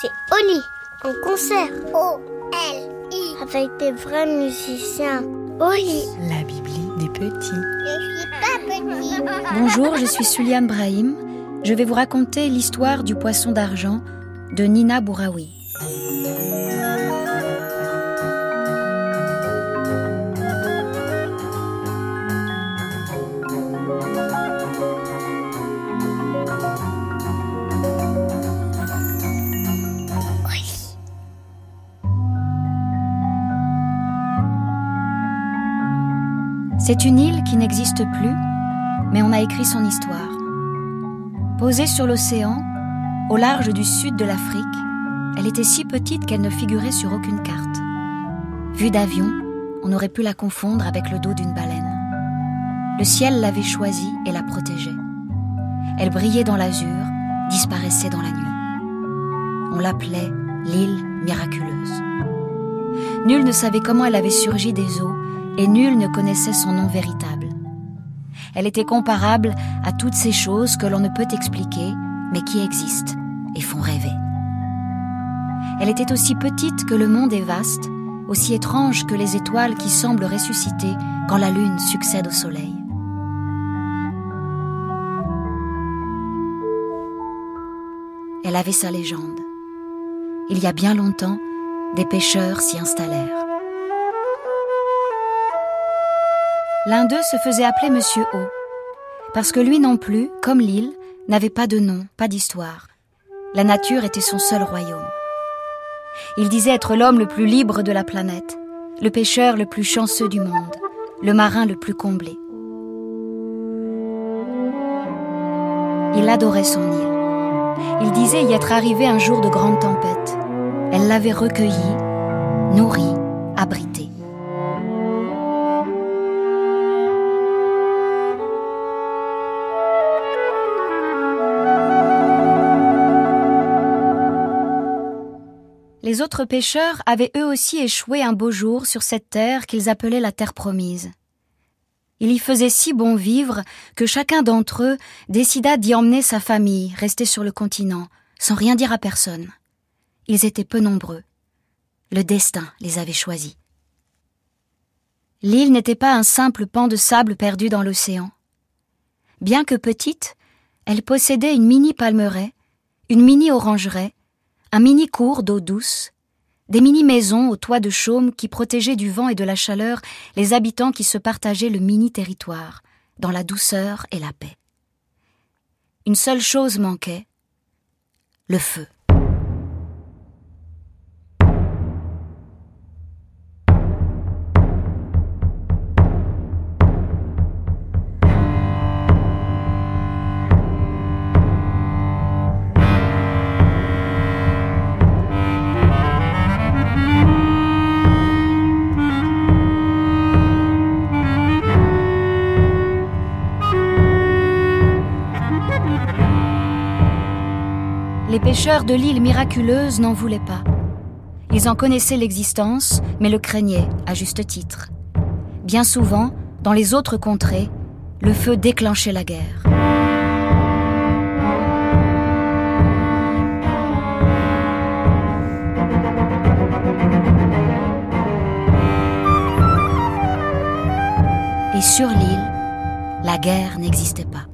c'est Oli, en concert. O-L-I. Avec des vrais musiciens. Oli. La Bibli des petits. Je suis pas petit. Bonjour, je suis Suliane Brahim. Je vais vous raconter l'histoire du poisson d'argent de Nina Bouraoui. C'est une île qui n'existe plus, mais on a écrit son histoire. Posée sur l'océan, au large du sud de l'Afrique, elle était si petite qu'elle ne figurait sur aucune carte. Vue d'avion, on aurait pu la confondre avec le dos d'une baleine. Le ciel l'avait choisie et la protégeait. Elle brillait dans l'azur, disparaissait dans la nuit. On l'appelait l'île miraculeuse. Nul ne savait comment elle avait surgi des eaux et nul ne connaissait son nom véritable. Elle était comparable à toutes ces choses que l'on ne peut expliquer, mais qui existent et font rêver. Elle était aussi petite que le monde est vaste, aussi étrange que les étoiles qui semblent ressusciter quand la lune succède au soleil. Elle avait sa légende. Il y a bien longtemps, des pêcheurs s'y installèrent. L'un d'eux se faisait appeler Monsieur O, parce que lui non plus, comme l'île, n'avait pas de nom, pas d'histoire. La nature était son seul royaume. Il disait être l'homme le plus libre de la planète, le pêcheur le plus chanceux du monde, le marin le plus comblé. Il adorait son île. Il disait y être arrivé un jour de grande tempête. Elle l'avait recueilli, nourri, Les autres pêcheurs avaient eux aussi échoué un beau jour sur cette terre qu'ils appelaient la terre promise. Il y faisait si bon vivre que chacun d'entre eux décida d'y emmener sa famille, rester sur le continent, sans rien dire à personne. Ils étaient peu nombreux. Le destin les avait choisis. L'île n'était pas un simple pan de sable perdu dans l'océan. Bien que petite, elle possédait une mini palmeraie, une mini orangeraie, un mini cours d'eau douce, des mini-maisons au toit de chaume qui protégeaient du vent et de la chaleur les habitants qui se partageaient le mini-territoire, dans la douceur et la paix. Une seule chose manquait, le feu. Pêcheurs de l'île miraculeuse n'en voulaient pas. Ils en connaissaient l'existence, mais le craignaient, à juste titre. Bien souvent, dans les autres contrées, le feu déclenchait la guerre. Et sur l'île, la guerre n'existait pas.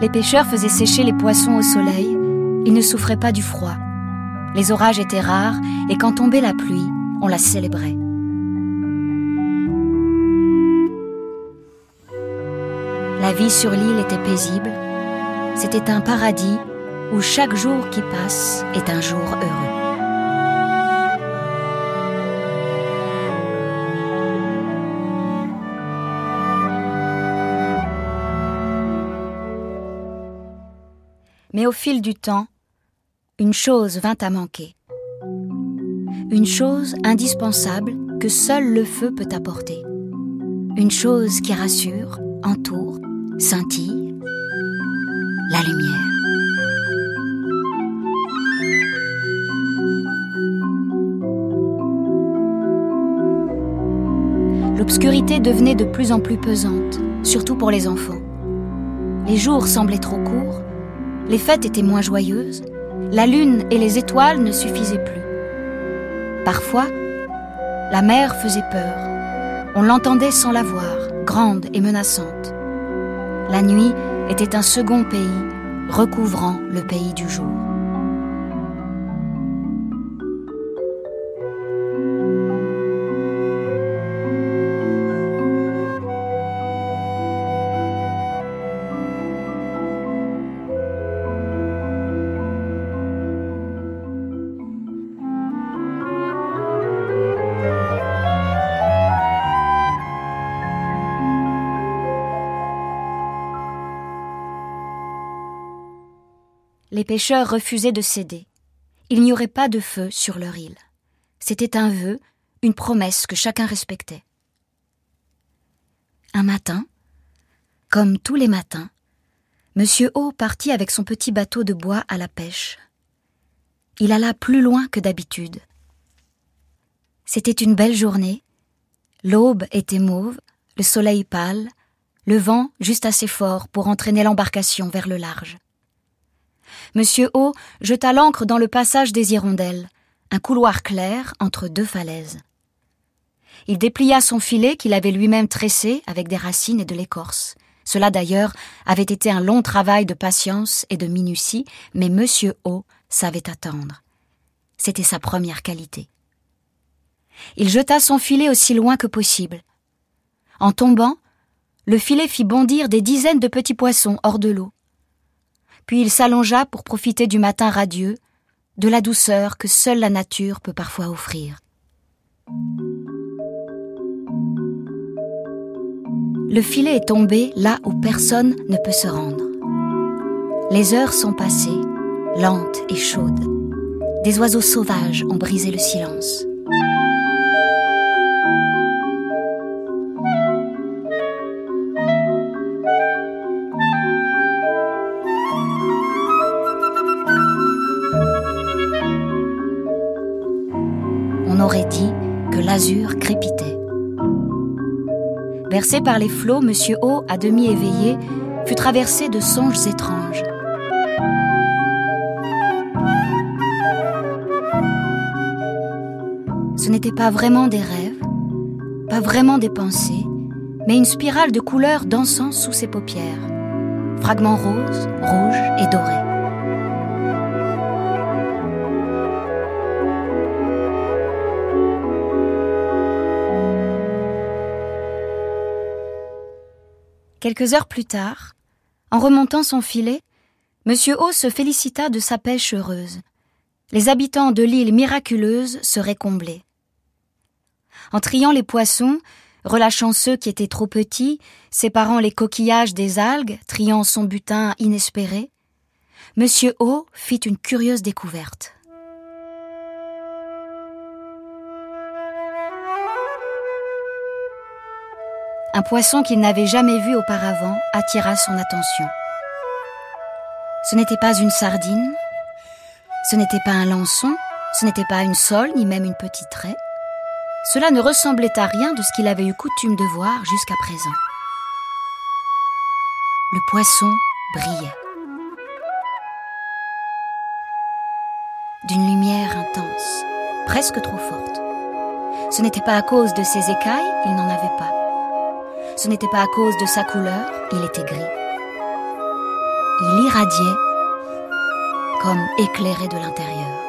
Les pêcheurs faisaient sécher les poissons au soleil. Ils ne souffraient pas du froid. Les orages étaient rares et quand tombait la pluie, on la célébrait. La vie sur l'île était paisible. C'était un paradis où chaque jour qui passe est un jour heureux. Mais au fil du temps, une chose vint à manquer. Une chose indispensable que seul le feu peut apporter. Une chose qui rassure, entoure, scintille, la lumière. l'obscurité devenait de plus en plus pesante, surtout pour les enfants. Les jours semblaient trop courts, les fêtes étaient moins joyeuses, la lune et les étoiles ne suffisaient plus. Parfois, la mer faisait peur. On l'entendait sans la voir, grande et menaçante. La nuit était un second pays, recouvrant le pays du jour. Les pêcheurs refusaient de céder. Il n'y aurait pas de feu sur leur île. C'était un vœu, une promesse que chacun respectait. Un matin, comme tous les matins, Monsieur O partit avec son petit bateau de bois à la pêche. Il alla plus loin que d'habitude. C'était une belle journée. L'aube était mauve, le soleil pâle, le vent juste assez fort pour entraîner l'embarcation vers le large. Monsieur O jeta l'ancre dans le passage des hirondelles, un couloir clair entre deux falaises. Il déplia son filet qu'il avait lui-même tressé avec des racines et de l'écorce. Cela d'ailleurs avait été un long travail de patience et de minutie, mais Monsieur O savait attendre. C'était sa première qualité. Il jeta son filet aussi loin que possible. En tombant, le filet fit bondir des dizaines de petits poissons hors de l'eau puis il s'allongea pour profiter du matin radieux, de la douceur que seule la nature peut parfois offrir. Le filet est tombé là où personne ne peut se rendre. Les heures sont passées, lentes et chaudes. Des oiseaux sauvages ont brisé le silence. Bercé par les flots, Monsieur O, à demi éveillé, fut traversé de songes étranges. Ce n'était pas vraiment des rêves, pas vraiment des pensées, mais une spirale de couleurs dansant sous ses paupières, fragments roses, rouges et dorés. Quelques heures plus tard, en remontant son filet, Monsieur O se félicita de sa pêche heureuse. Les habitants de l'île miraculeuse seraient comblés. En triant les poissons, relâchant ceux qui étaient trop petits, séparant les coquillages des algues, triant son butin inespéré, Monsieur O fit une curieuse découverte. Un poisson qu'il n'avait jamais vu auparavant attira son attention. Ce n'était pas une sardine, ce n'était pas un lançon, ce n'était pas une sole, ni même une petite raie. Cela ne ressemblait à rien de ce qu'il avait eu coutume de voir jusqu'à présent. Le poisson brillait. D'une lumière intense, presque trop forte. Ce n'était pas à cause de ses écailles, il n'en avait pas. Ce n'était pas à cause de sa couleur, il était gris. Il irradiait comme éclairé de l'intérieur.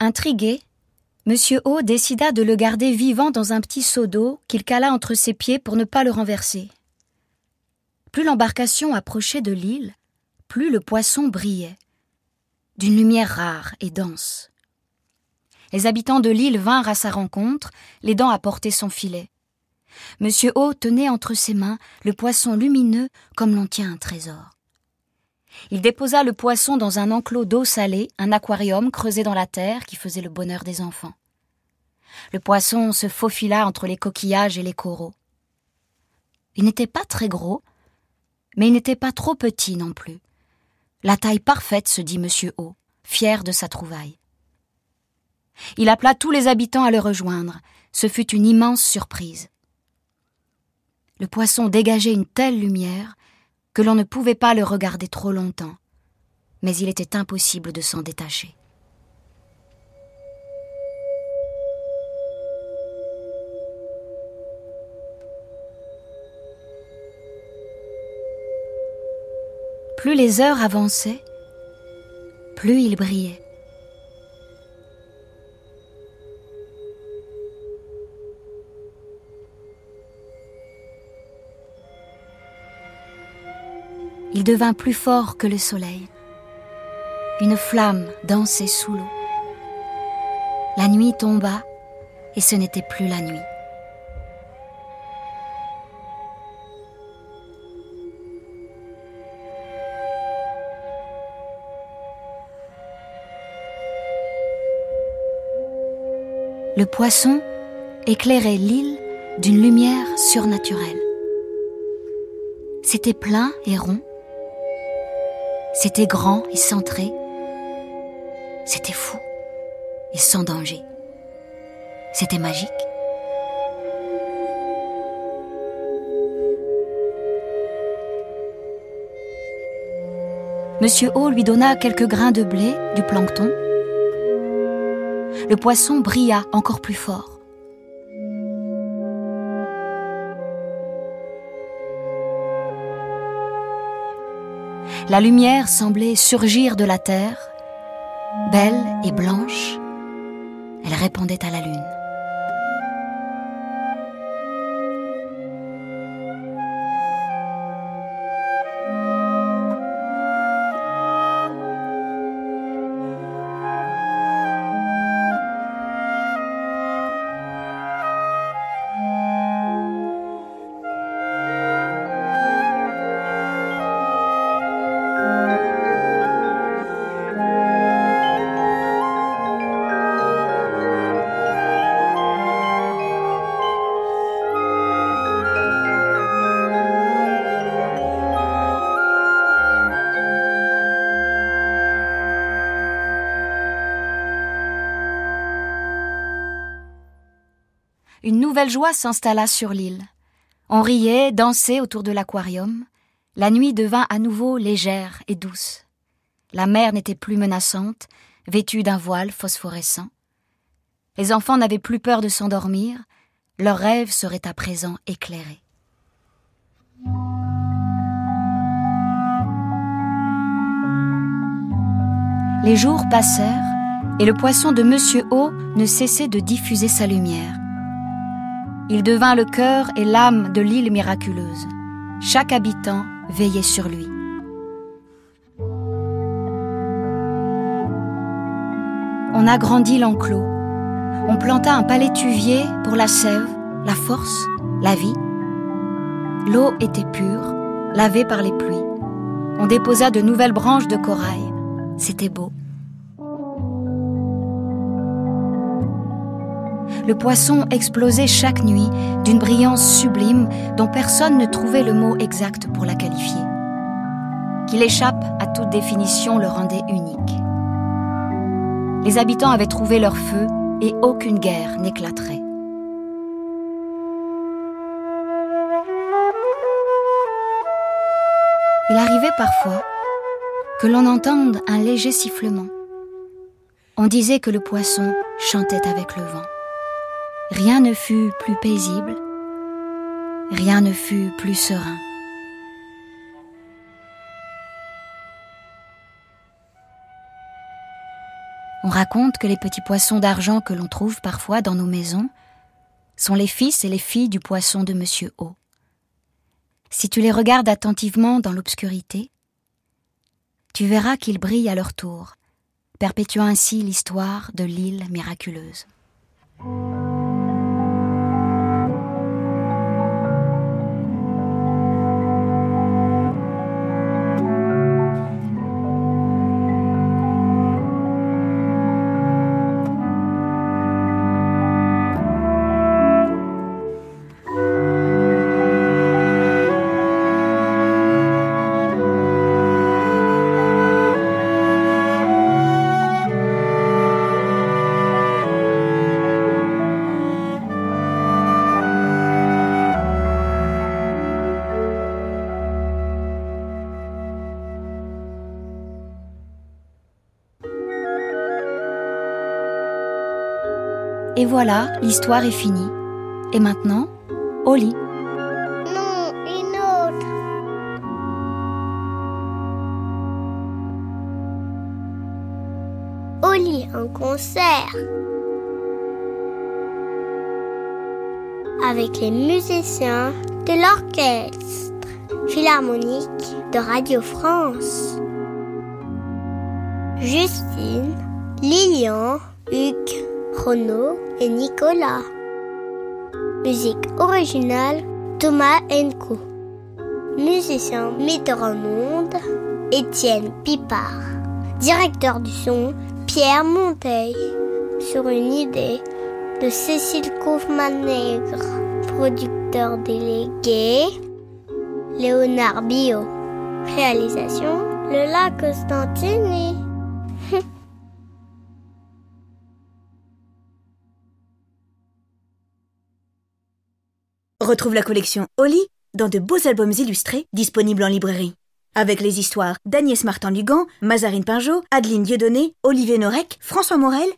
Intrigué, M. O décida de le garder vivant dans un petit seau d'eau qu'il cala entre ses pieds pour ne pas le renverser. Plus l'embarcation approchait de l'île, plus le poisson brillait d'une lumière rare et dense. Les habitants de l'île vinrent à sa rencontre, l'aidant à porter son filet. Monsieur O tenait entre ses mains le poisson lumineux comme l'on tient un trésor. Il déposa le poisson dans un enclos d'eau salée, un aquarium creusé dans la terre qui faisait le bonheur des enfants. Le poisson se faufila entre les coquillages et les coraux. Il n'était pas très gros, mais il n'était pas trop petit non plus. La taille parfaite, se dit Monsieur O, fier de sa trouvaille. Il appela tous les habitants à le rejoindre. Ce fut une immense surprise. Le poisson dégageait une telle lumière que l'on ne pouvait pas le regarder trop longtemps, mais il était impossible de s'en détacher. Plus les heures avançaient, plus il brillait. Il devint plus fort que le soleil. Une flamme dansait sous l'eau. La nuit tomba et ce n'était plus la nuit. Le poisson éclairait l'île d'une lumière surnaturelle. C'était plein et rond, c'était grand et centré. C'était fou et sans danger. C'était magique. Monsieur O lui donna quelques grains de blé, du plancton. Le poisson brilla encore plus fort. La lumière semblait surgir de la terre, belle et blanche. Elle répondait à la lune. Une nouvelle joie s'installa sur l'île. On riait, dansait autour de l'aquarium. La nuit devint à nouveau légère et douce. La mer n'était plus menaçante, vêtue d'un voile phosphorescent. Les enfants n'avaient plus peur de s'endormir, leurs rêves seraient à présent éclairés. Les jours passèrent, et le poisson de Monsieur O ne cessait de diffuser sa lumière. Il devint le cœur et l'âme de l'île miraculeuse. Chaque habitant veillait sur lui. On agrandit l'enclos. On planta un palétuvier pour la sève, la force, la vie. L'eau était pure, lavée par les pluies. On déposa de nouvelles branches de corail. C'était beau. Le poisson explosait chaque nuit d'une brillance sublime dont personne ne trouvait le mot exact pour la qualifier. Qu'il échappe à toute définition le rendait unique. Les habitants avaient trouvé leur feu et aucune guerre n'éclaterait. Il arrivait parfois que l'on entende un léger sifflement. On disait que le poisson chantait avec le vent. Rien ne fut plus paisible, rien ne fut plus serein. On raconte que les petits poissons d'argent que l'on trouve parfois dans nos maisons sont les fils et les filles du poisson de Monsieur O. Si tu les regardes attentivement dans l'obscurité, tu verras qu'ils brillent à leur tour, perpétuant ainsi l'histoire de l'île miraculeuse. Et voilà, l'histoire est finie. Et maintenant, au lit. Non, une autre. Au lit, un concert. Avec les musiciens de l'orchestre philharmonique de Radio France. Justine, Lilian, Hugues, Renaud et Nicolas. Musique originale Thomas Enco. Musicien metteur en onde Étienne Pipard. Directeur du son Pierre Monteil. Sur une idée de Cécile Kaufmann-Nègre. Producteur délégué Léonard Bio. Réalisation Lola Costantini. Retrouve la collection Oli dans de beaux albums illustrés disponibles en librairie. Avec les histoires d'Agnès Martin-Lugan, Mazarine Pinjot, Adeline Dieudonné, Olivier Norek, François Morel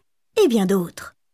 et bien d'autres.